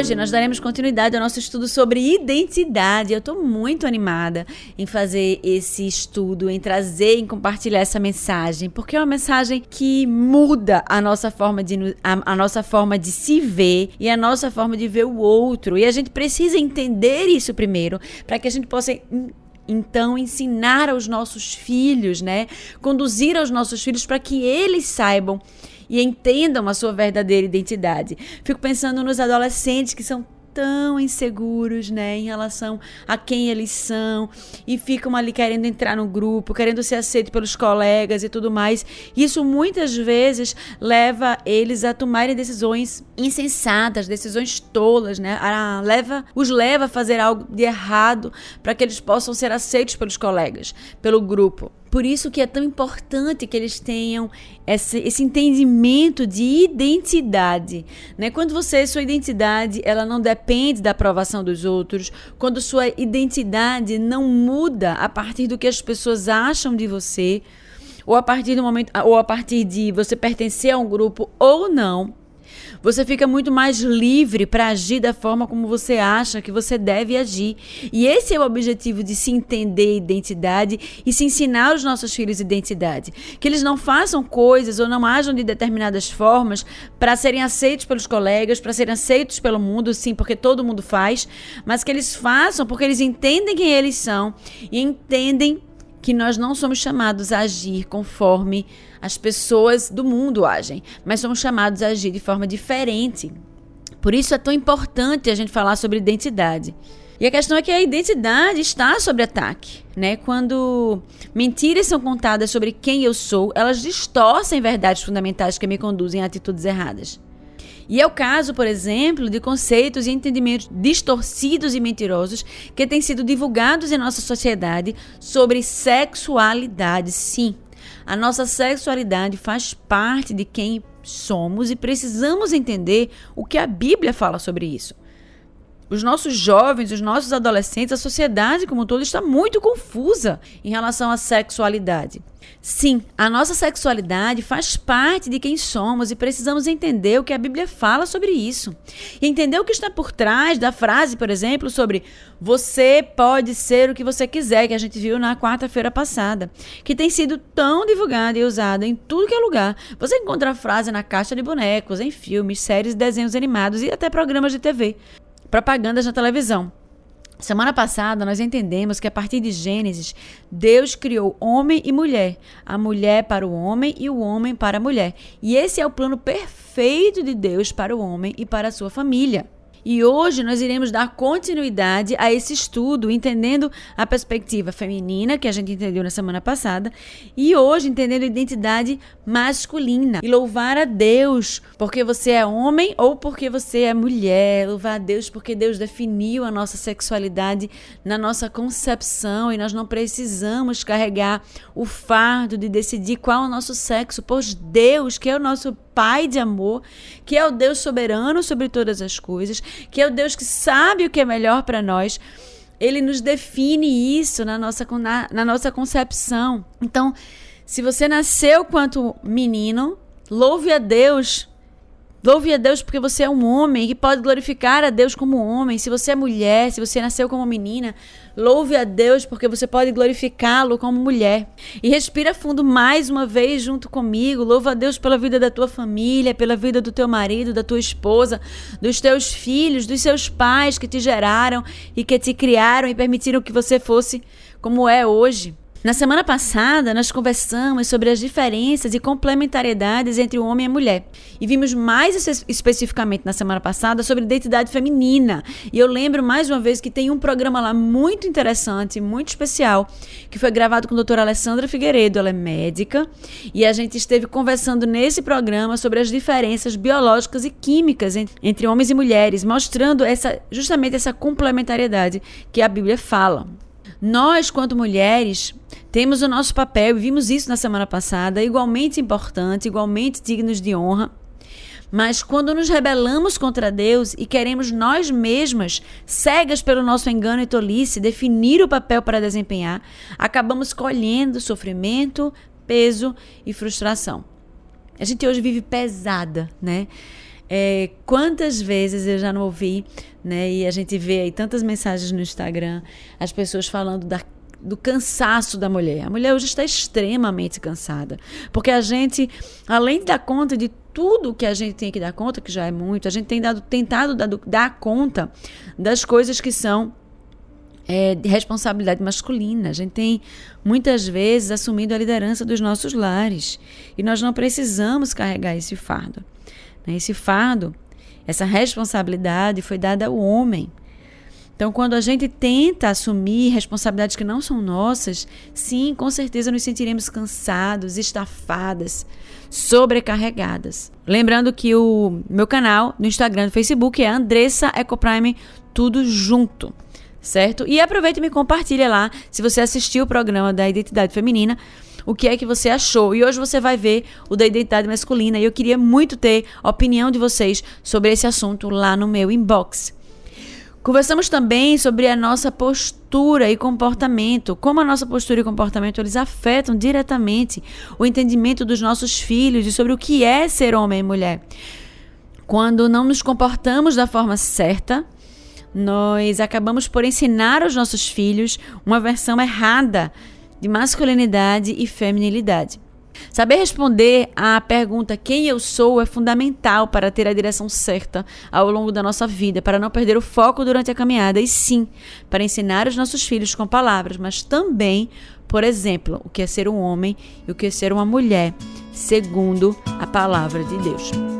Hoje nós daremos continuidade ao nosso estudo sobre identidade. Eu estou muito animada em fazer esse estudo, em trazer, em compartilhar essa mensagem, porque é uma mensagem que muda a nossa forma de a, a nossa forma de se ver e a nossa forma de ver o outro. E a gente precisa entender isso primeiro para que a gente possa então ensinar aos nossos filhos, né? Conduzir aos nossos filhos para que eles saibam e entendam a sua verdadeira identidade. Fico pensando nos adolescentes que são tão inseguros, né, em relação a quem eles são e ficam ali querendo entrar no grupo, querendo ser aceito pelos colegas e tudo mais. Isso muitas vezes leva eles a tomarem decisões insensatas, decisões tolas, né? A, leva os leva a fazer algo de errado para que eles possam ser aceitos pelos colegas, pelo grupo. Por isso que é tão importante que eles tenham esse, esse entendimento de identidade. Né? Quando você, sua identidade, ela não depende da aprovação dos outros, quando sua identidade não muda a partir do que as pessoas acham de você, ou a partir do momento, ou a partir de você pertencer a um grupo ou não, você fica muito mais livre para agir da forma como você acha que você deve agir. E esse é o objetivo de se entender identidade e se ensinar aos nossos filhos identidade. Que eles não façam coisas ou não ajam de determinadas formas para serem aceitos pelos colegas, para serem aceitos pelo mundo, sim, porque todo mundo faz, mas que eles façam porque eles entendem quem eles são e entendem que nós não somos chamados a agir conforme as pessoas do mundo agem, mas somos chamados a agir de forma diferente. Por isso é tão importante a gente falar sobre identidade. E a questão é que a identidade está sob ataque, né? Quando mentiras são contadas sobre quem eu sou, elas distorcem verdades fundamentais que me conduzem a atitudes erradas. E é o caso, por exemplo, de conceitos e entendimentos distorcidos e mentirosos que têm sido divulgados em nossa sociedade sobre sexualidade. Sim, a nossa sexualidade faz parte de quem somos e precisamos entender o que a Bíblia fala sobre isso os nossos jovens, os nossos adolescentes, a sociedade como um todo está muito confusa em relação à sexualidade. Sim, a nossa sexualidade faz parte de quem somos e precisamos entender o que a Bíblia fala sobre isso. E entender o que está por trás da frase, por exemplo, sobre você pode ser o que você quiser, que a gente viu na quarta-feira passada, que tem sido tão divulgada e usada em tudo que é lugar. Você encontra a frase na caixa de bonecos, em filmes, séries, desenhos animados e até programas de TV propagandas na televisão. Semana passada nós entendemos que a partir de Gênesis, Deus criou homem e mulher, a mulher para o homem e o homem para a mulher. E esse é o plano perfeito de Deus para o homem e para a sua família. E hoje nós iremos dar continuidade a esse estudo, entendendo a perspectiva feminina, que a gente entendeu na semana passada, e hoje entendendo a identidade masculina. E louvar a Deus porque você é homem ou porque você é mulher. Louvar a Deus porque Deus definiu a nossa sexualidade na nossa concepção e nós não precisamos carregar o fardo de decidir qual é o nosso sexo, pois Deus, que é o nosso Pai de amor, que é o Deus soberano sobre todas as coisas, que é o Deus que sabe o que é melhor para nós. Ele nos define isso na nossa, na, na nossa concepção. Então, se você nasceu quanto menino, louve a Deus Louve a Deus porque você é um homem e pode glorificar a Deus como homem. Se você é mulher, se você nasceu como menina, louve a Deus porque você pode glorificá-lo como mulher. E respira fundo mais uma vez junto comigo. Louva a Deus pela vida da tua família, pela vida do teu marido, da tua esposa, dos teus filhos, dos seus pais que te geraram e que te criaram e permitiram que você fosse como é hoje. Na semana passada, nós conversamos sobre as diferenças e complementariedades entre o homem e a mulher. E vimos mais especificamente na semana passada sobre identidade feminina. E eu lembro mais uma vez que tem um programa lá muito interessante, muito especial, que foi gravado com a doutora Alessandra Figueiredo. Ela é médica. E a gente esteve conversando nesse programa sobre as diferenças biológicas e químicas entre homens e mulheres, mostrando essa, justamente essa complementariedade que a Bíblia fala. Nós, quanto mulheres, temos o nosso papel, e vimos isso na semana passada, igualmente importante, igualmente dignos de honra. Mas quando nos rebelamos contra Deus e queremos nós mesmas, cegas pelo nosso engano e tolice, definir o papel para desempenhar, acabamos colhendo sofrimento, peso e frustração. A gente hoje vive pesada, né? É, quantas vezes eu já não ouvi, né? E a gente vê aí tantas mensagens no Instagram, as pessoas falando da do cansaço da mulher. A mulher hoje está extremamente cansada. Porque a gente, além de dar conta de tudo que a gente tem que dar conta, que já é muito, a gente tem dado, tentado dar, dar conta das coisas que são é, de responsabilidade masculina. A gente tem muitas vezes assumido a liderança dos nossos lares. E nós não precisamos carregar esse fardo. Né? Esse fardo, essa responsabilidade foi dada ao homem. Então, quando a gente tenta assumir responsabilidades que não são nossas, sim, com certeza nos sentiremos cansados, estafadas, sobrecarregadas. Lembrando que o meu canal no Instagram e Facebook é Andressa Ecoprime, tudo junto certo? E aproveita e me compartilha lá, se você assistiu o programa da identidade feminina, o que é que você achou. E hoje você vai ver o da identidade masculina e eu queria muito ter a opinião de vocês sobre esse assunto lá no meu inbox. Conversamos também sobre a nossa postura e comportamento, como a nossa postura e comportamento eles afetam diretamente o entendimento dos nossos filhos e sobre o que é ser homem e mulher. Quando não nos comportamos da forma certa, nós acabamos por ensinar aos nossos filhos uma versão errada de masculinidade e feminilidade. Saber responder à pergunta quem eu sou é fundamental para ter a direção certa ao longo da nossa vida, para não perder o foco durante a caminhada e sim, para ensinar os nossos filhos com palavras, mas também, por exemplo, o que é ser um homem e o que é ser uma mulher, segundo a palavra de Deus.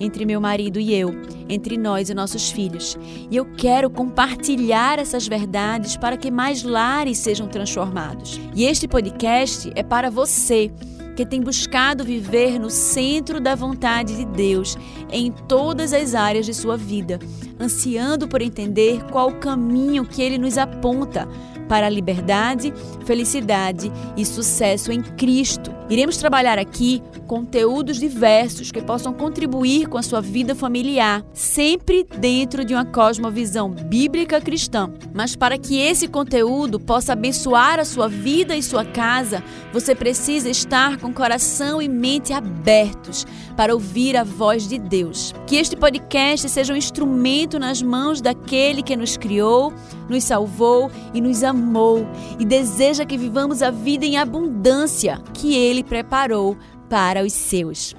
entre meu marido e eu, entre nós e nossos filhos. E eu quero compartilhar essas verdades para que mais lares sejam transformados. E este podcast é para você que tem buscado viver no centro da vontade de Deus em todas as áreas de sua vida, ansiando por entender qual o caminho que ele nos aponta para a liberdade, felicidade e sucesso em Cristo. Iremos trabalhar aqui conteúdos diversos que possam contribuir com a sua vida familiar, sempre dentro de uma cosmovisão bíblica cristã. Mas para que esse conteúdo possa abençoar a sua vida e sua casa, você precisa estar com coração e mente abertos para ouvir a voz de Deus. Que este podcast seja um instrumento nas mãos daquele que nos criou, nos salvou e nos amou e deseja que vivamos a vida em abundância que ele preparou para os seus.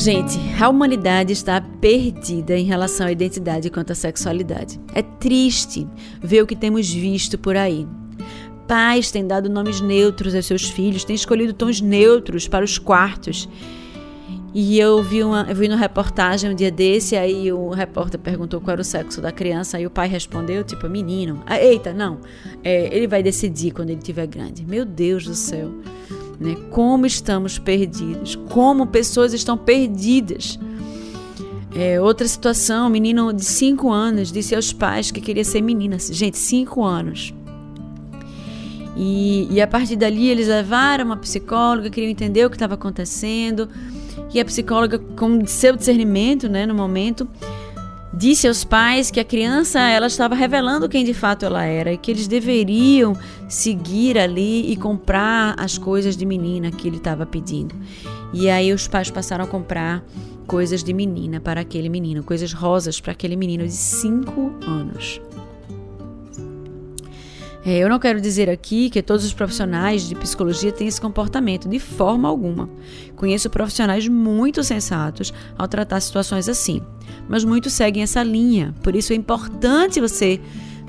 Gente, a humanidade está perdida em relação à identidade quanto à sexualidade. É triste ver o que temos visto por aí. Pais têm dado nomes neutros aos seus filhos, têm escolhido tons neutros para os quartos e eu vi uma, eu vi uma reportagem um dia desse, aí o repórter perguntou qual era o sexo da criança, aí o pai respondeu, tipo, menino. Ah, eita, não. É, ele vai decidir quando ele tiver grande. Meu Deus do céu. Né? Como estamos perdidos. Como pessoas estão perdidas. É, outra situação, um menino de 5 anos disse aos pais que queria ser menina. Gente, 5 anos. E, e a partir dali eles levaram uma psicóloga, queriam entender o que estava acontecendo. E a psicóloga, com seu discernimento, né, no momento, disse aos pais que a criança ela estava revelando quem de fato ela era e que eles deveriam seguir ali e comprar as coisas de menina que ele estava pedindo. E aí os pais passaram a comprar coisas de menina para aquele menino, coisas rosas para aquele menino de 5 anos. É, eu não quero dizer aqui que todos os profissionais de psicologia têm esse comportamento, de forma alguma. Conheço profissionais muito sensatos ao tratar situações assim, mas muitos seguem essa linha. Por isso é importante você,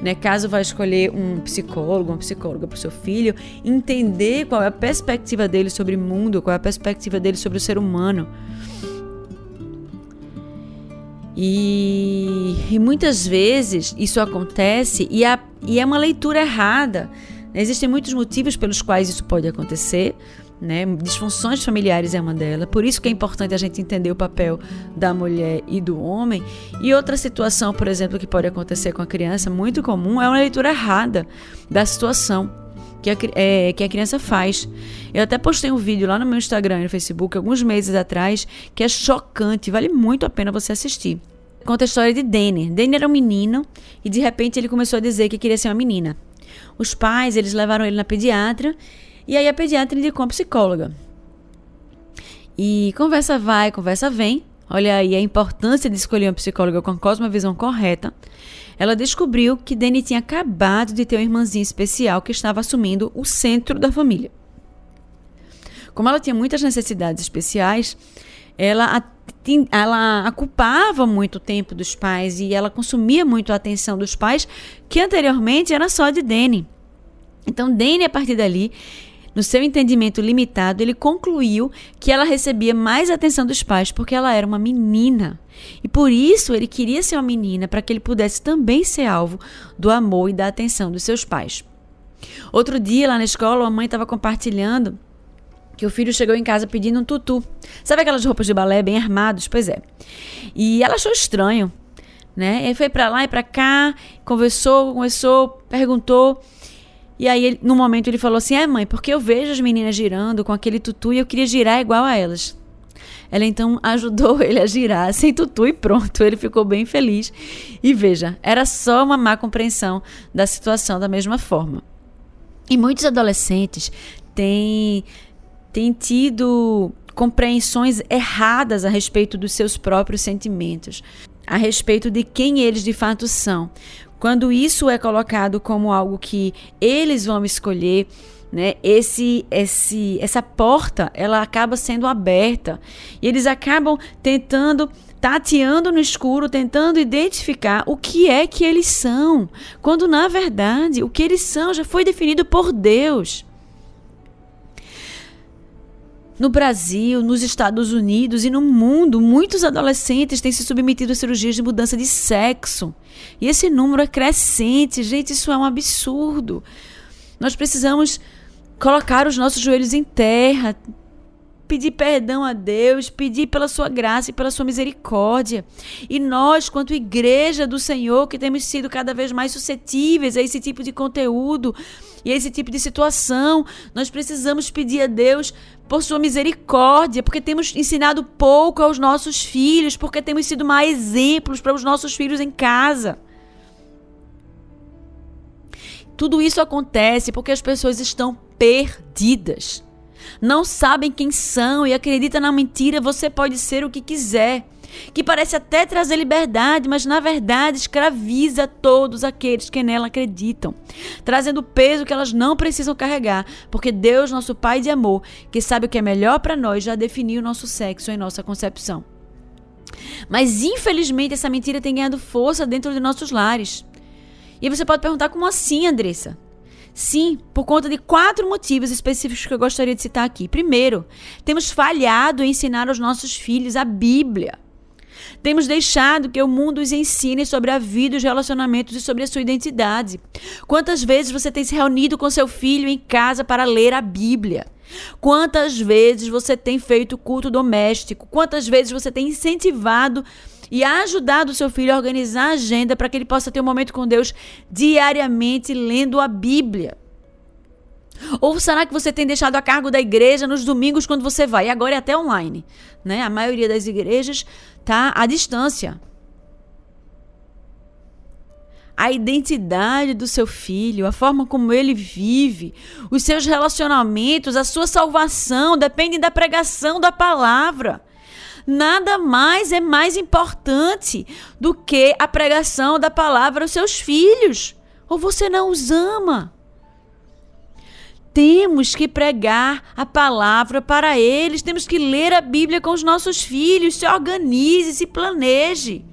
né, caso vá escolher um psicólogo, uma psicóloga para o seu filho, entender qual é a perspectiva dele sobre o mundo, qual é a perspectiva dele sobre o ser humano. E, e, muitas vezes isso acontece e, a, e, é uma leitura errada. Existem muitos motivos pelos quais isso pode acontecer. Né? Disfunções familiares é uma delas. Por isso que é importante a gente entender o papel da mulher e do homem. E outra situação, por exemplo, que pode acontecer com a criança, muito comum, é uma leitura errada da situação que a, é, que a criança faz. Eu até postei um vídeo lá no meu Instagram e no Facebook alguns meses atrás que é chocante, vale muito a pena você assistir. Conta a história de Denner. Denner era um menino e de repente ele começou a dizer que queria ser uma menina. Os pais, eles levaram ele na pediatra e aí a pediatra indicou uma psicóloga. E conversa vai, conversa vem. Olha aí a importância de escolher uma psicóloga com a cosmovisão correta. Ela descobriu que Danny tinha acabado de ter uma irmãzinha especial que estava assumindo o centro da família. Como ela tinha muitas necessidades especiais, ela, ela ocupava muito o tempo dos pais e ela consumia muito a atenção dos pais, que anteriormente era só de Danny. Então, Danny, a partir dali, no seu entendimento limitado, ele concluiu que ela recebia mais atenção dos pais porque ela era uma menina. E por isso ele queria ser uma menina para que ele pudesse também ser alvo do amor e da atenção dos seus pais. Outro dia, lá na escola, a mãe estava compartilhando que o filho chegou em casa pedindo um tutu. Sabe aquelas roupas de balé bem armados? Pois é. E ela achou estranho, né? Ele foi para lá e para cá, conversou, conversou, perguntou. E aí, ele, no momento, ele falou assim: É, mãe, porque eu vejo as meninas girando com aquele tutu e eu queria girar igual a elas. Ela então ajudou ele a girar sem tutu e pronto. Ele ficou bem feliz. E veja, era só uma má compreensão da situação da mesma forma. E muitos adolescentes têm têm tido compreensões erradas a respeito dos seus próprios sentimentos, a respeito de quem eles de fato são. Quando isso é colocado como algo que eles vão escolher, né? Esse, esse, essa porta, ela acaba sendo aberta e eles acabam tentando tateando no escuro, tentando identificar o que é que eles são, quando na verdade o que eles são já foi definido por Deus. No Brasil, nos Estados Unidos e no mundo, muitos adolescentes têm se submetido a cirurgias de mudança de sexo. E esse número é crescente. Gente, isso é um absurdo. Nós precisamos colocar os nossos joelhos em terra, pedir perdão a Deus, pedir pela sua graça e pela sua misericórdia. E nós, quanto igreja do Senhor, que temos sido cada vez mais suscetíveis a esse tipo de conteúdo e a esse tipo de situação, nós precisamos pedir a Deus por sua misericórdia, porque temos ensinado pouco aos nossos filhos, porque temos sido mais exemplos para os nossos filhos em casa. Tudo isso acontece porque as pessoas estão perdidas não sabem quem são e acreditam na mentira, você pode ser o que quiser. Que parece até trazer liberdade, mas na verdade escraviza todos aqueles que nela acreditam, trazendo peso que elas não precisam carregar, porque Deus, nosso Pai de amor, que sabe o que é melhor para nós, já definiu o nosso sexo em nossa concepção. Mas infelizmente essa mentira tem ganhado força dentro de nossos lares. E você pode perguntar como assim, Andressa? Sim, por conta de quatro motivos específicos que eu gostaria de citar aqui. Primeiro, temos falhado em ensinar aos nossos filhos a Bíblia. Temos deixado que o mundo os ensine sobre a vida, os relacionamentos e sobre a sua identidade. Quantas vezes você tem se reunido com seu filho em casa para ler a Bíblia? Quantas vezes você tem feito culto doméstico? Quantas vezes você tem incentivado e ajudado o seu filho a organizar a agenda para que ele possa ter um momento com Deus diariamente lendo a Bíblia? Ou será que você tem deixado a cargo da igreja nos domingos quando você vai? E agora é até online, né? A maioria das igrejas tá à distância. A identidade do seu filho, a forma como ele vive, os seus relacionamentos, a sua salvação dependem da pregação da palavra. Nada mais é mais importante do que a pregação da palavra aos seus filhos. Ou você não os ama? Temos que pregar a palavra para eles, temos que ler a Bíblia com os nossos filhos. Se organize, se planeje.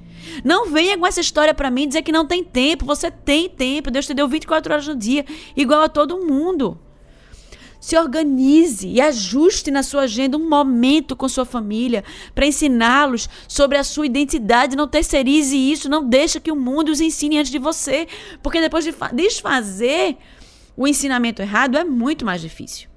Não venha com essa história para mim dizer que não tem tempo. Você tem tempo. Deus te deu 24 horas no dia, igual a todo mundo. Se organize e ajuste na sua agenda um momento com sua família para ensiná-los sobre a sua identidade. Não terceirize isso, não deixe que o mundo os ensine antes de você, porque depois de desfazer o ensinamento errado é muito mais difícil.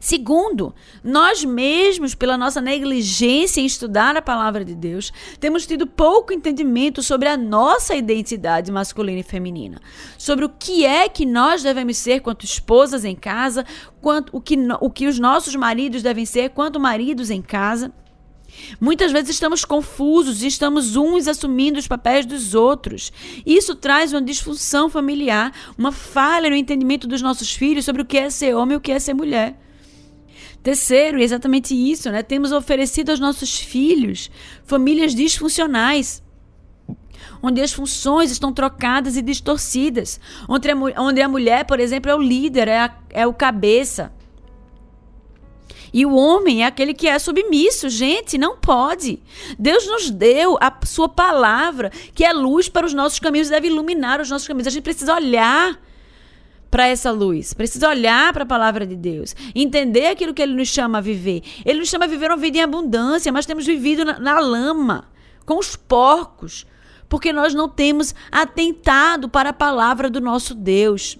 Segundo, nós mesmos, pela nossa negligência em estudar a palavra de Deus, temos tido pouco entendimento sobre a nossa identidade masculina e feminina, sobre o que é que nós devemos ser quanto esposas em casa, quanto o que, o que os nossos maridos devem ser quanto maridos em casa. Muitas vezes estamos confusos e estamos uns assumindo os papéis dos outros. Isso traz uma disfunção familiar, uma falha no entendimento dos nossos filhos sobre o que é ser homem e o que é ser mulher. Terceiro, e exatamente isso, né? Temos oferecido aos nossos filhos famílias disfuncionais, onde as funções estão trocadas e distorcidas, onde a, onde a mulher, por exemplo, é o líder, é, a, é o cabeça. E o homem é aquele que é submisso. Gente, não pode. Deus nos deu a sua palavra, que é luz para os nossos caminhos, deve iluminar os nossos caminhos. A gente precisa olhar para essa luz. Precisa olhar para a palavra de Deus, entender aquilo que ele nos chama a viver. Ele nos chama a viver uma vida em abundância, mas temos vivido na, na lama, com os porcos, porque nós não temos atentado para a palavra do nosso Deus.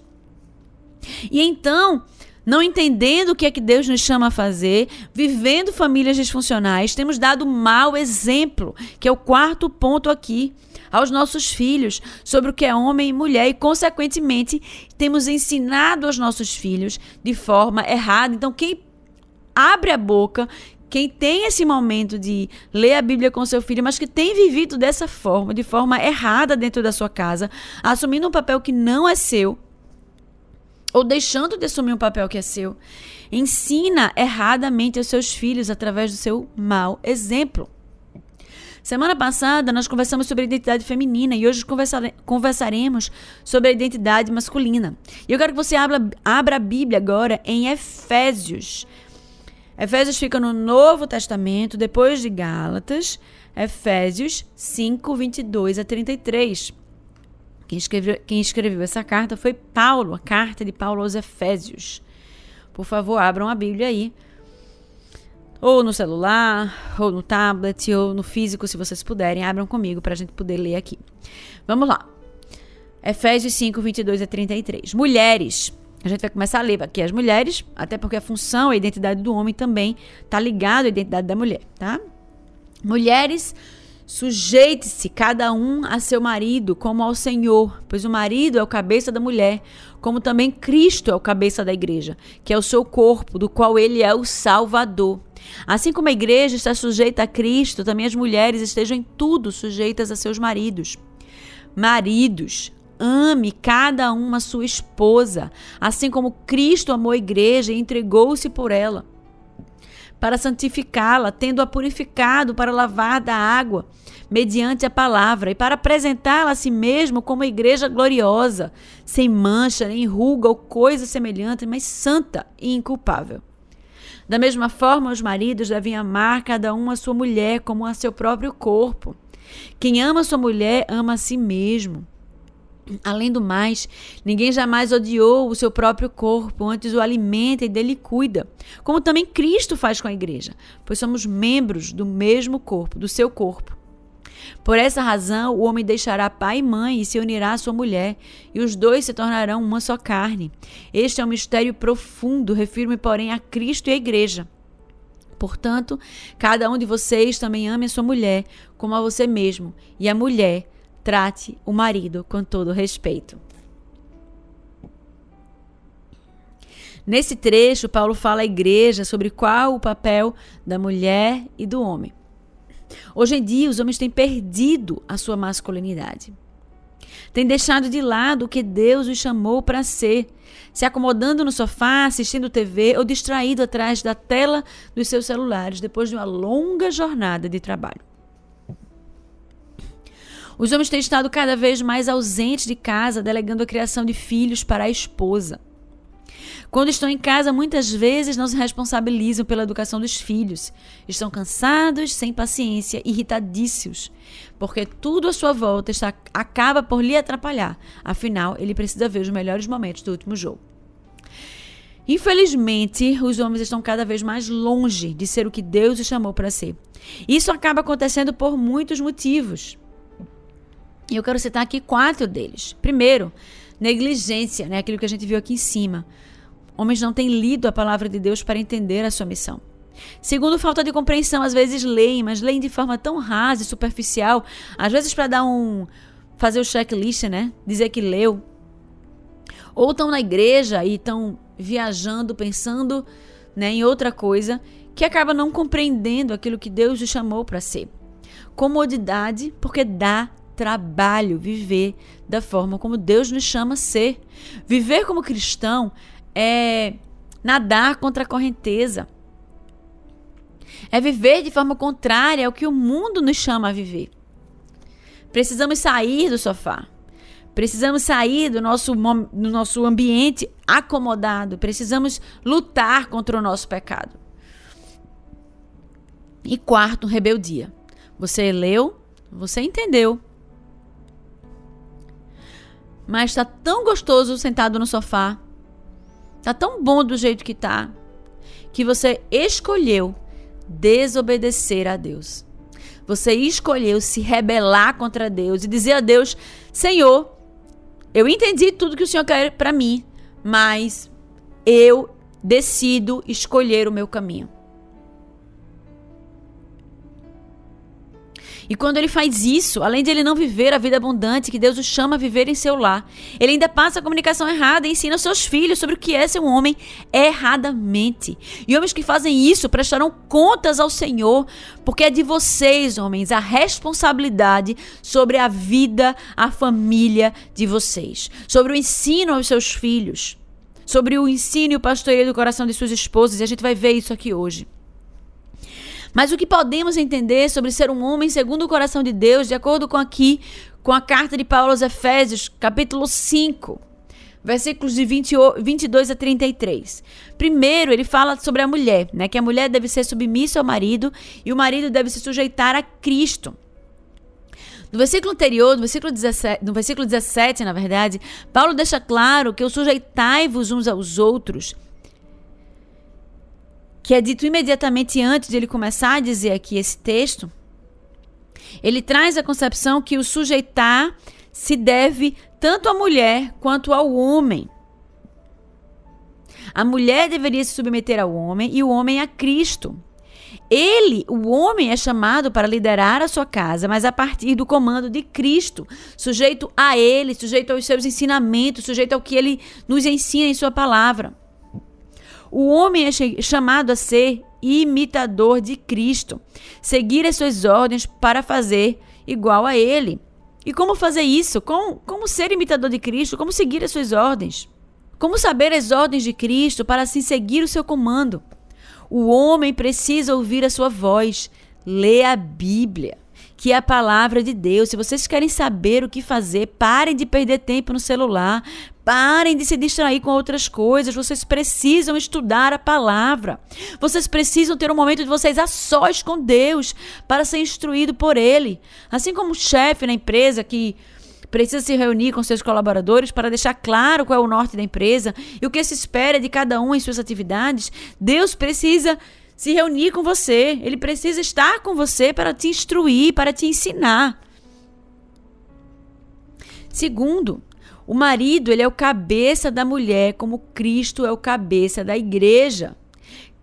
E então, não entendendo o que é que Deus nos chama a fazer, vivendo famílias disfuncionais, temos dado mau exemplo, que é o quarto ponto aqui, aos nossos filhos sobre o que é homem e mulher e, consequentemente, temos ensinado aos nossos filhos de forma errada. Então, quem abre a boca, quem tem esse momento de ler a Bíblia com seu filho, mas que tem vivido dessa forma, de forma errada dentro da sua casa, assumindo um papel que não é seu, ou deixando de assumir um papel que é seu, ensina erradamente aos seus filhos através do seu mau exemplo. Semana passada nós conversamos sobre a identidade feminina e hoje conversare conversaremos sobre a identidade masculina. E eu quero que você abra, abra a Bíblia agora em Efésios. Efésios fica no Novo Testamento, depois de Gálatas, Efésios 5, 22 a 33. Quem escreveu, quem escreveu essa carta foi Paulo, a carta de Paulo aos Efésios. Por favor, abram a Bíblia aí. Ou no celular, ou no tablet, ou no físico, se vocês puderem. Abram comigo para a gente poder ler aqui. Vamos lá. Efésios 5, 22 a 33. Mulheres. A gente vai começar a ler aqui as mulheres, até porque a função, a identidade do homem também está ligado à identidade da mulher, tá? Mulheres Sujeite-se cada um a seu marido como ao Senhor, pois o marido é o cabeça da mulher, como também Cristo é o cabeça da igreja, que é o seu corpo, do qual ele é o Salvador. Assim como a igreja está sujeita a Cristo, também as mulheres estejam em tudo sujeitas a seus maridos. Maridos, ame cada uma sua esposa, assim como Cristo amou a igreja e entregou-se por ela para santificá-la, tendo-a purificado para lavar da água, mediante a palavra, e para apresentá-la a si mesmo como igreja gloriosa, sem mancha, nem ruga ou coisa semelhante, mas santa e inculpável. Da mesma forma, os maridos devem amar cada um a sua mulher como a seu próprio corpo. Quem ama sua mulher ama a si mesmo. Além do mais, ninguém jamais odiou o seu próprio corpo, antes o alimenta e dele cuida, como também Cristo faz com a igreja, pois somos membros do mesmo corpo, do seu corpo. Por essa razão, o homem deixará pai e mãe e se unirá à sua mulher, e os dois se tornarão uma só carne. Este é um mistério profundo, refiro-me, porém, a Cristo e a igreja. Portanto, cada um de vocês também ame a sua mulher como a você mesmo, e a mulher Trate o marido com todo respeito. Nesse trecho, Paulo fala à igreja sobre qual o papel da mulher e do homem. Hoje em dia, os homens têm perdido a sua masculinidade. Tem deixado de lado o que Deus os chamou para ser, se acomodando no sofá, assistindo TV ou distraído atrás da tela dos seus celulares depois de uma longa jornada de trabalho. Os homens têm estado cada vez mais ausentes de casa, delegando a criação de filhos para a esposa. Quando estão em casa, muitas vezes não se responsabilizam pela educação dos filhos. Estão cansados, sem paciência, irritadíssimos, porque tudo à sua volta está, acaba por lhe atrapalhar. Afinal, ele precisa ver os melhores momentos do último jogo. Infelizmente, os homens estão cada vez mais longe de ser o que Deus os chamou para ser. Isso acaba acontecendo por muitos motivos. E eu quero citar aqui quatro deles. Primeiro, negligência, né? aquilo que a gente viu aqui em cima. Homens não têm lido a palavra de Deus para entender a sua missão. Segundo, falta de compreensão. Às vezes leem, mas leem de forma tão rasa e superficial. Às vezes para dar um... fazer o checklist, né? Dizer que leu. Ou estão na igreja e estão viajando, pensando né, em outra coisa, que acaba não compreendendo aquilo que Deus lhe chamou para ser. Comodidade, porque dá trabalho viver da forma como Deus nos chama a ser. Viver como cristão é nadar contra a correnteza. É viver de forma contrária ao que o mundo nos chama a viver. Precisamos sair do sofá. Precisamos sair do nosso, do nosso ambiente acomodado. Precisamos lutar contra o nosso pecado. E quarto, rebeldia. Você leu, você entendeu. Mas está tão gostoso sentado no sofá, Tá tão bom do jeito que tá, que você escolheu desobedecer a Deus. Você escolheu se rebelar contra Deus e dizer a Deus: Senhor, eu entendi tudo que o Senhor quer para mim, mas eu decido escolher o meu caminho. E quando ele faz isso, além de ele não viver a vida abundante que Deus o chama a viver em seu lar, ele ainda passa a comunicação errada e ensina seus filhos sobre o que é ser um homem erradamente. E homens que fazem isso prestarão contas ao Senhor, porque é de vocês, homens, a responsabilidade sobre a vida, a família de vocês, sobre o ensino aos seus filhos, sobre o ensino e o pastoreio do coração de suas esposas, e a gente vai ver isso aqui hoje. Mas o que podemos entender sobre ser um homem segundo o coração de Deus, de acordo com aqui, com a carta de Paulo aos Efésios, capítulo 5, versículos de 20, 22 a 33. Primeiro, ele fala sobre a mulher, né? Que a mulher deve ser submissa ao marido e o marido deve se sujeitar a Cristo. No versículo anterior, no versículo 17, no versículo 17, na verdade, Paulo deixa claro que o sujeitai-vos uns aos outros que é dito imediatamente antes de ele começar a dizer aqui esse texto, ele traz a concepção que o sujeitar se deve tanto à mulher quanto ao homem. A mulher deveria se submeter ao homem e o homem a Cristo. Ele, o homem, é chamado para liderar a sua casa, mas a partir do comando de Cristo, sujeito a ele, sujeito aos seus ensinamentos, sujeito ao que ele nos ensina em sua palavra. O homem é chamado a ser imitador de Cristo, seguir as suas ordens para fazer igual a ele. E como fazer isso? Como, como ser imitador de Cristo? Como seguir as suas ordens? Como saber as ordens de Cristo para assim seguir o seu comando? O homem precisa ouvir a sua voz, ler a Bíblia, que é a palavra de Deus. Se vocês querem saber o que fazer, parem de perder tempo no celular, Parem de se distrair com outras coisas. Vocês precisam estudar a palavra. Vocês precisam ter um momento de vocês a sós com Deus para ser instruído por Ele. Assim como o chefe na empresa que precisa se reunir com seus colaboradores para deixar claro qual é o norte da empresa e o que se espera de cada um em suas atividades, Deus precisa se reunir com você. Ele precisa estar com você para te instruir, para te ensinar. Segundo, o marido, ele é o cabeça da mulher, como Cristo é o cabeça da igreja.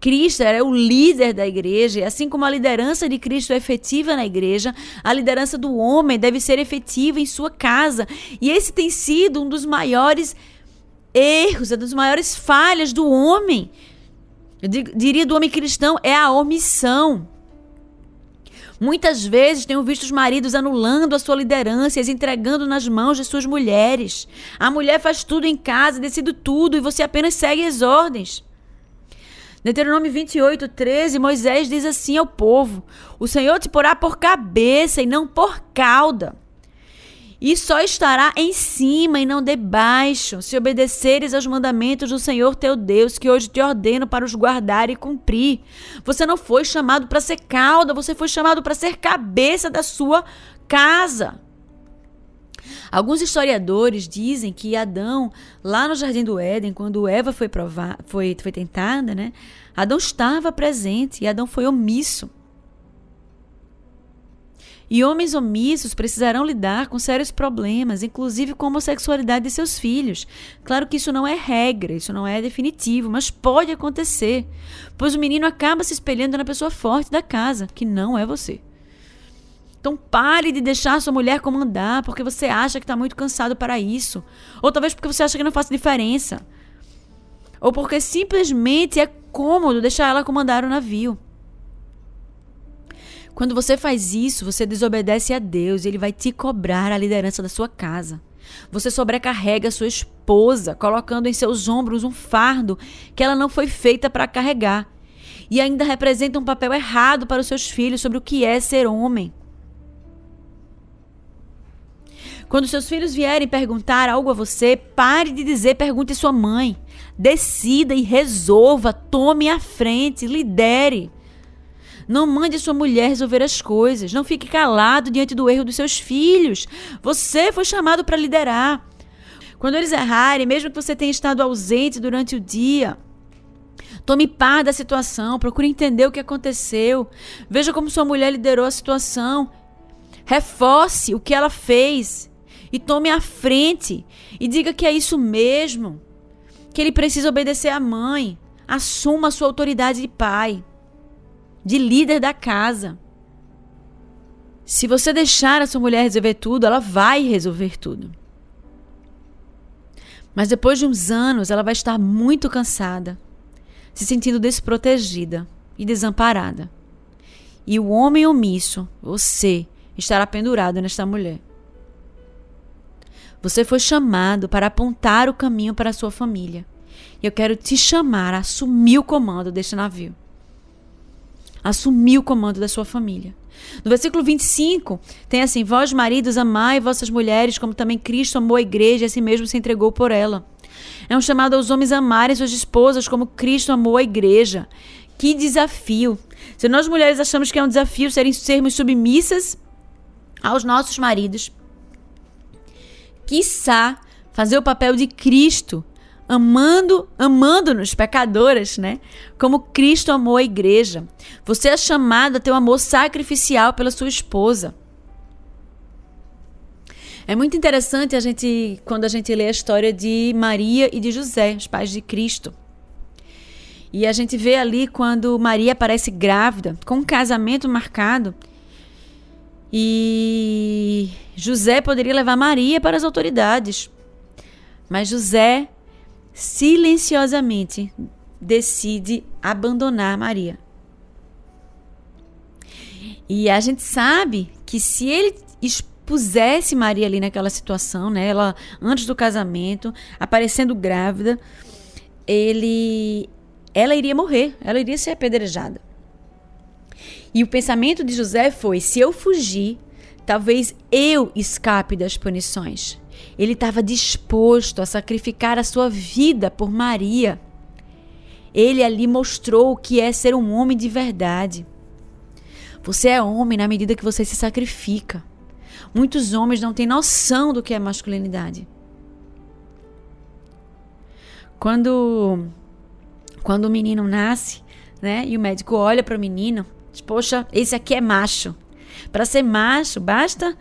Cristo é o líder da igreja, e assim como a liderança de Cristo é efetiva na igreja, a liderança do homem deve ser efetiva em sua casa. E esse tem sido um dos maiores erros, uma das maiores falhas do homem. Eu diria do homem cristão, é a omissão. Muitas vezes tenho visto os maridos anulando a sua liderança e as entregando nas mãos de suas mulheres. A mulher faz tudo em casa, decide tudo e você apenas segue as ordens. Deuteronômio 28, 13, Moisés diz assim ao povo: O Senhor te porá por cabeça e não por cauda. E só estará em cima e não debaixo, se obedeceres aos mandamentos do Senhor teu Deus, que hoje te ordeno para os guardar e cumprir. Você não foi chamado para ser cauda, você foi chamado para ser cabeça da sua casa. Alguns historiadores dizem que Adão, lá no Jardim do Éden, quando Eva foi, provar, foi, foi tentada, né? Adão estava presente e Adão foi omisso. E homens omissos precisarão lidar com sérios problemas, inclusive com a homossexualidade de seus filhos. Claro que isso não é regra, isso não é definitivo, mas pode acontecer, pois o menino acaba se espelhando na pessoa forte da casa, que não é você. Então pare de deixar sua mulher comandar porque você acha que está muito cansado para isso. Ou talvez porque você acha que não faz diferença. Ou porque simplesmente é cômodo deixar ela comandar o navio. Quando você faz isso, você desobedece a Deus e ele vai te cobrar a liderança da sua casa. Você sobrecarrega a sua esposa, colocando em seus ombros um fardo que ela não foi feita para carregar. E ainda representa um papel errado para os seus filhos sobre o que é ser homem. Quando seus filhos vierem perguntar algo a você, pare de dizer pergunte sua mãe. Decida e resolva, tome a frente, lidere. Não mande sua mulher resolver as coisas. Não fique calado diante do erro dos seus filhos. Você foi chamado para liderar. Quando eles errarem, mesmo que você tenha estado ausente durante o dia, Tome par da situação, procure entender o que aconteceu. Veja como sua mulher liderou a situação. Reforce o que ela fez e tome a frente e diga que é isso mesmo, que ele precisa obedecer à mãe. Assuma a sua autoridade de pai de líder da casa. Se você deixar a sua mulher resolver tudo, ela vai resolver tudo. Mas depois de uns anos, ela vai estar muito cansada, se sentindo desprotegida e desamparada. E o homem omisso, você, estará pendurado nesta mulher. Você foi chamado para apontar o caminho para a sua família. E eu quero te chamar a assumir o comando deste navio assumir o comando da sua família. No versículo 25, tem assim: Vós, maridos, amai vossas mulheres, como também Cristo amou a igreja e assim mesmo se entregou por ela. É um chamado aos homens amarem suas esposas como Cristo amou a igreja. Que desafio! Se nós mulheres achamos que é um desafio sermos submissas aos nossos maridos, quiçá fazer o papel de Cristo amando, amando-nos pecadoras, né? Como Cristo amou a igreja. Você é chamado a ter um amor sacrificial pela sua esposa. É muito interessante a gente quando a gente lê a história de Maria e de José, os pais de Cristo. E a gente vê ali quando Maria aparece grávida, com um casamento marcado. E José poderia levar Maria para as autoridades. Mas José silenciosamente decide abandonar Maria. E a gente sabe que se ele expusesse Maria ali naquela situação, né, ela antes do casamento, aparecendo grávida, ele ela iria morrer, ela iria ser apedrejada. E o pensamento de José foi: se eu fugir, talvez eu escape das punições. Ele estava disposto a sacrificar a sua vida por Maria. Ele ali mostrou o que é ser um homem de verdade. Você é homem na medida que você se sacrifica. Muitos homens não têm noção do que é masculinidade. Quando quando o menino nasce, né, e o médico olha para o menino, diz: "Poxa, esse aqui é macho". Para ser macho, basta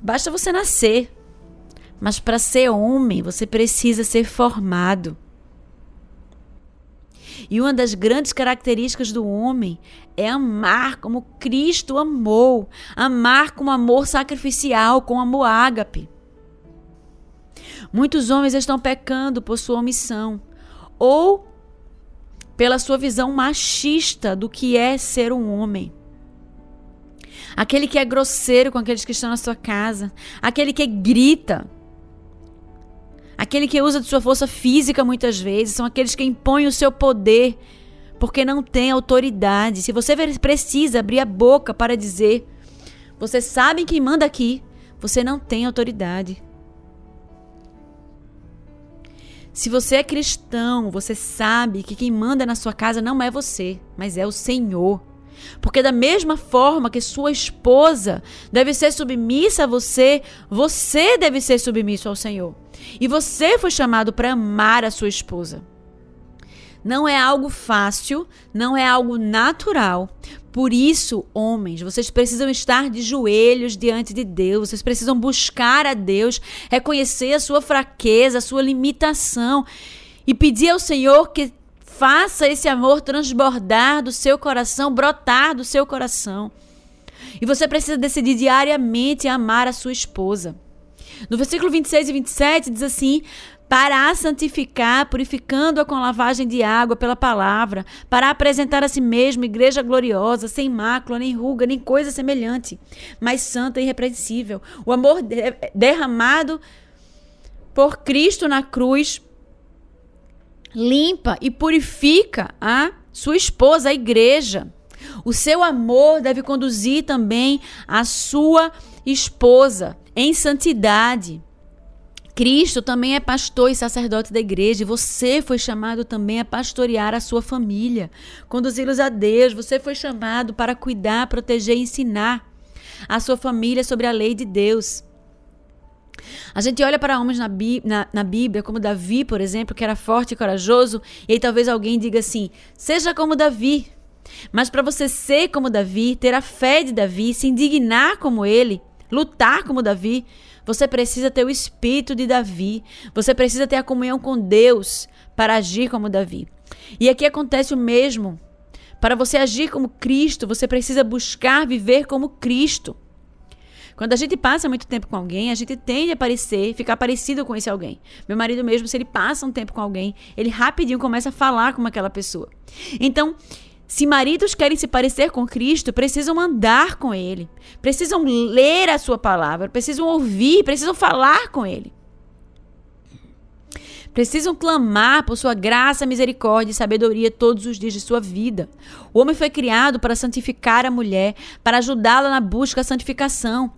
basta você nascer. Mas para ser homem, você precisa ser formado. E uma das grandes características do homem é amar como Cristo amou, amar com amor sacrificial, com amor ágape. Muitos homens estão pecando por sua omissão ou pela sua visão machista do que é ser um homem. aquele que é grosseiro com aqueles que estão na sua casa, aquele que grita, aquele que usa de sua força física muitas vezes, são aqueles que impõem o seu poder porque não tem autoridade. Se você precisa abrir a boca para dizer, você sabe quem manda aqui, você não tem autoridade. Se você é cristão, você sabe que quem manda na sua casa não é você, mas é o Senhor. Porque da mesma forma que sua esposa deve ser submissa a você, você deve ser submisso ao Senhor. E você foi chamado para amar a sua esposa. Não é algo fácil, não é algo natural. Por isso, homens, vocês precisam estar de joelhos diante de Deus, vocês precisam buscar a Deus, reconhecer a sua fraqueza, a sua limitação e pedir ao Senhor que faça esse amor transbordar do seu coração, brotar do seu coração. E você precisa decidir diariamente amar a sua esposa. No versículo 26 e 27 diz assim: para a santificar, purificando-a com lavagem de água pela palavra, para apresentar a si mesmo igreja gloriosa, sem mácula, nem ruga, nem coisa semelhante, mas santa e irrepreensível. O amor derramado por Cristo na cruz limpa e purifica a sua esposa, a igreja. O seu amor deve conduzir também a sua esposa em santidade. Cristo também é pastor e sacerdote da igreja, e você foi chamado também a pastorear a sua família, conduzi-los a Deus. Você foi chamado para cuidar, proteger e ensinar a sua família sobre a lei de Deus. A gente olha para homens na, na, na, Bíblia, como Davi, por exemplo, que era forte e corajoso, e aí talvez alguém diga assim: seja como Davi. Mas para você ser como Davi, ter a fé de Davi, se indignar como ele, lutar como Davi, você precisa ter o espírito de Davi. Você precisa ter a comunhão com Deus para agir como Davi. E aqui acontece o mesmo. Para você agir como Cristo, você precisa buscar viver como Cristo. Quando a gente passa muito tempo com alguém, a gente tende a parecer, ficar parecido com esse alguém. Meu marido mesmo, se ele passa um tempo com alguém, ele rapidinho começa a falar com aquela pessoa. Então, se maridos querem se parecer com Cristo, precisam andar com Ele, precisam ler a Sua palavra, precisam ouvir, precisam falar com Ele. Precisam clamar por Sua graça, misericórdia e sabedoria todos os dias de sua vida. O homem foi criado para santificar a mulher, para ajudá-la na busca da santificação.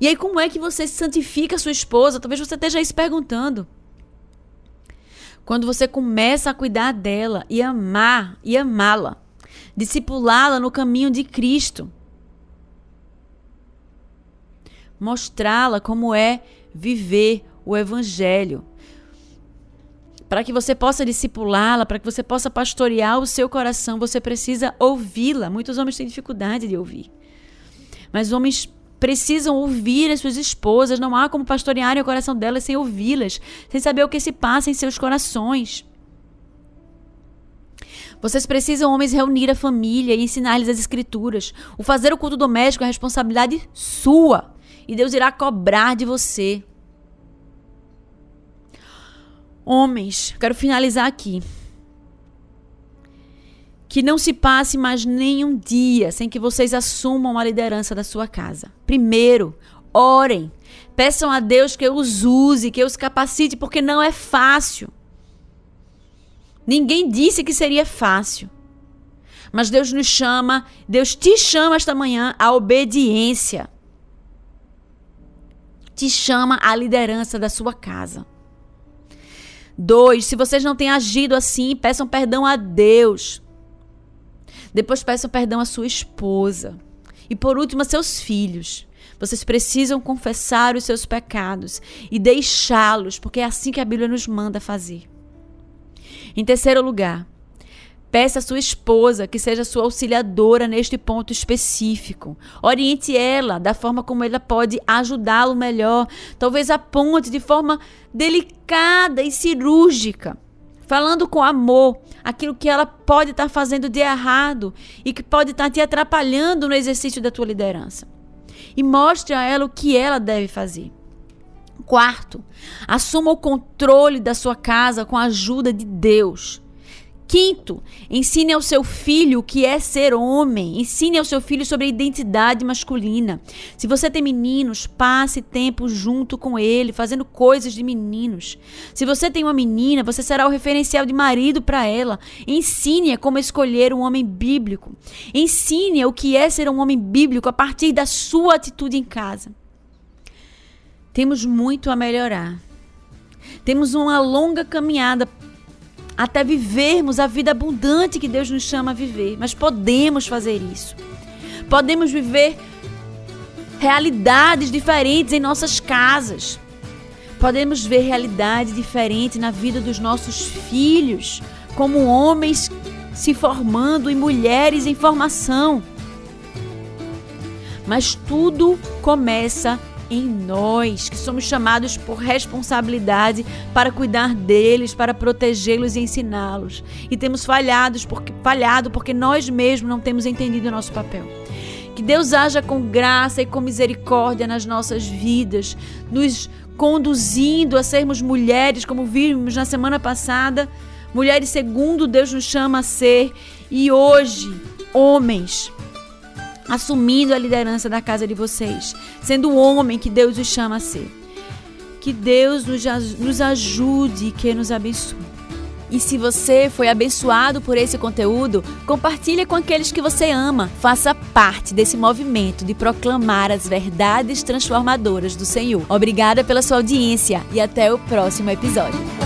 E aí, como é que você santifica a sua esposa? Talvez você esteja aí se perguntando. Quando você começa a cuidar dela e amar e amá-la discipulá-la no caminho de Cristo, mostrá-la como é viver o Evangelho. Para que você possa discipulá-la, para que você possa pastorear o seu coração, você precisa ouvi-la. Muitos homens têm dificuldade de ouvir. Mas homens precisam ouvir as suas esposas. Não há como pastorear o coração delas sem ouvi-las, sem saber o que se passa em seus corações. Vocês precisam, homens, reunir a família e ensinar-lhes as escrituras. O fazer o culto doméstico é responsabilidade sua. E Deus irá cobrar de você. Homens, quero finalizar aqui. Que não se passe mais nenhum dia sem que vocês assumam a liderança da sua casa. Primeiro, orem. Peçam a Deus que os use, que os capacite, porque não é fácil. Ninguém disse que seria fácil. Mas Deus nos chama, Deus te chama esta manhã à obediência. Te chama à liderança da sua casa. Dois, se vocês não têm agido assim, peçam perdão a Deus. Depois peçam perdão à sua esposa. E por último, a seus filhos. Vocês precisam confessar os seus pecados e deixá-los, porque é assim que a Bíblia nos manda fazer. Em terceiro lugar, peça à sua esposa que seja sua auxiliadora neste ponto específico. Oriente ela da forma como ela pode ajudá-lo melhor. Talvez aponte de forma delicada e cirúrgica, falando com amor aquilo que ela pode estar fazendo de errado e que pode estar te atrapalhando no exercício da tua liderança. E mostre a ela o que ela deve fazer. Quarto, assuma o controle da sua casa com a ajuda de Deus. Quinto, ensine ao seu filho o que é ser homem. Ensine ao seu filho sobre a identidade masculina. Se você tem meninos, passe tempo junto com ele, fazendo coisas de meninos. Se você tem uma menina, você será o referencial de marido para ela. Ensine-a como escolher um homem bíblico. Ensine-a o que é ser um homem bíblico a partir da sua atitude em casa. Temos muito a melhorar. Temos uma longa caminhada até vivermos a vida abundante que Deus nos chama a viver. Mas podemos fazer isso. Podemos viver realidades diferentes em nossas casas. Podemos ver realidade diferente na vida dos nossos filhos, como homens se formando e mulheres em formação. Mas tudo começa em nós, que somos chamados por responsabilidade para cuidar deles, para protegê-los e ensiná-los. E temos falhados porque, falhado porque nós mesmos não temos entendido o nosso papel. Que Deus haja com graça e com misericórdia nas nossas vidas, nos conduzindo a sermos mulheres, como vimos na semana passada, mulheres segundo Deus nos chama a ser, e hoje, homens assumindo a liderança da casa de vocês, sendo o homem que Deus os chama a ser. Que Deus nos ajude e que nos abençoe. E se você foi abençoado por esse conteúdo, compartilhe com aqueles que você ama. Faça parte desse movimento de proclamar as verdades transformadoras do Senhor. Obrigada pela sua audiência e até o próximo episódio.